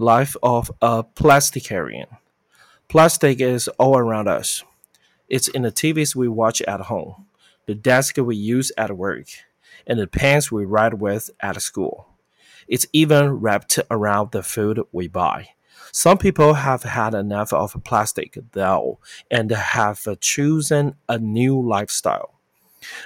Life of a Plasticarian. Plastic is all around us. It's in the TVs we watch at home, the desk we use at work, and the pens we write with at school. It's even wrapped around the food we buy. Some people have had enough of plastic, though, and have chosen a new lifestyle.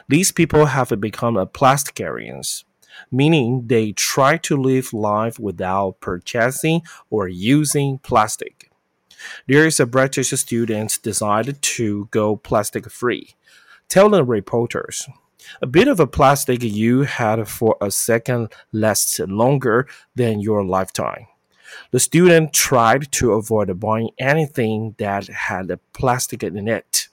These people have become plasticarians, meaning they try to live life without purchasing or using plastic. There is a British student decided to go plastic free. Tell the reporters. A bit of a plastic you had for a second lasts longer than your lifetime. The student tried to avoid buying anything that had a plastic in it,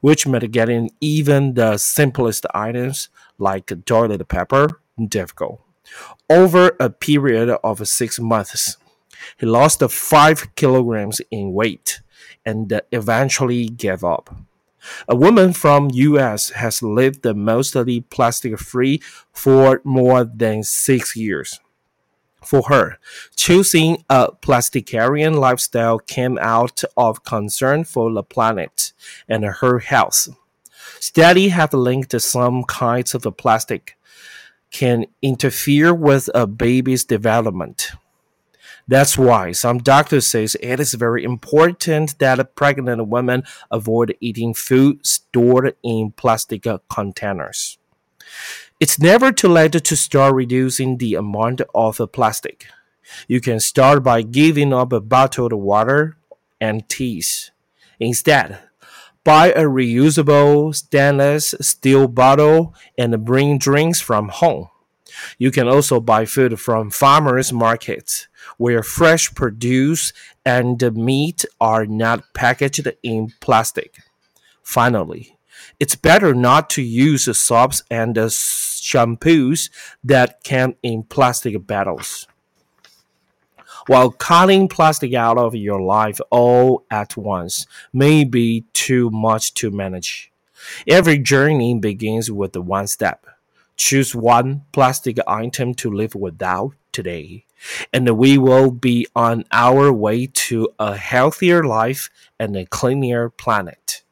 which meant getting even the simplest items like toilet paper difficult. Over a period of six months, he lost five kilograms in weight and eventually gave up. A woman from US has lived mostly plastic free for more than six years. For her, choosing a plasticarian lifestyle came out of concern for the planet and her health. Studies have linked some kinds of plastic can interfere with a baby's development. That's why some doctors say it is very important that pregnant women avoid eating food stored in plastic containers. It's never too late to start reducing the amount of plastic. You can start by giving up bottled water and teas. Instead, buy a reusable stainless steel bottle and bring drinks from home. You can also buy food from farmers markets where fresh produce and meat are not packaged in plastic. Finally, it's better not to use soaps and shampoos that come in plastic bottles. While cutting plastic out of your life all at once may be too much to manage, every journey begins with one step. Choose one plastic item to live without today, and we will be on our way to a healthier life and a cleaner planet.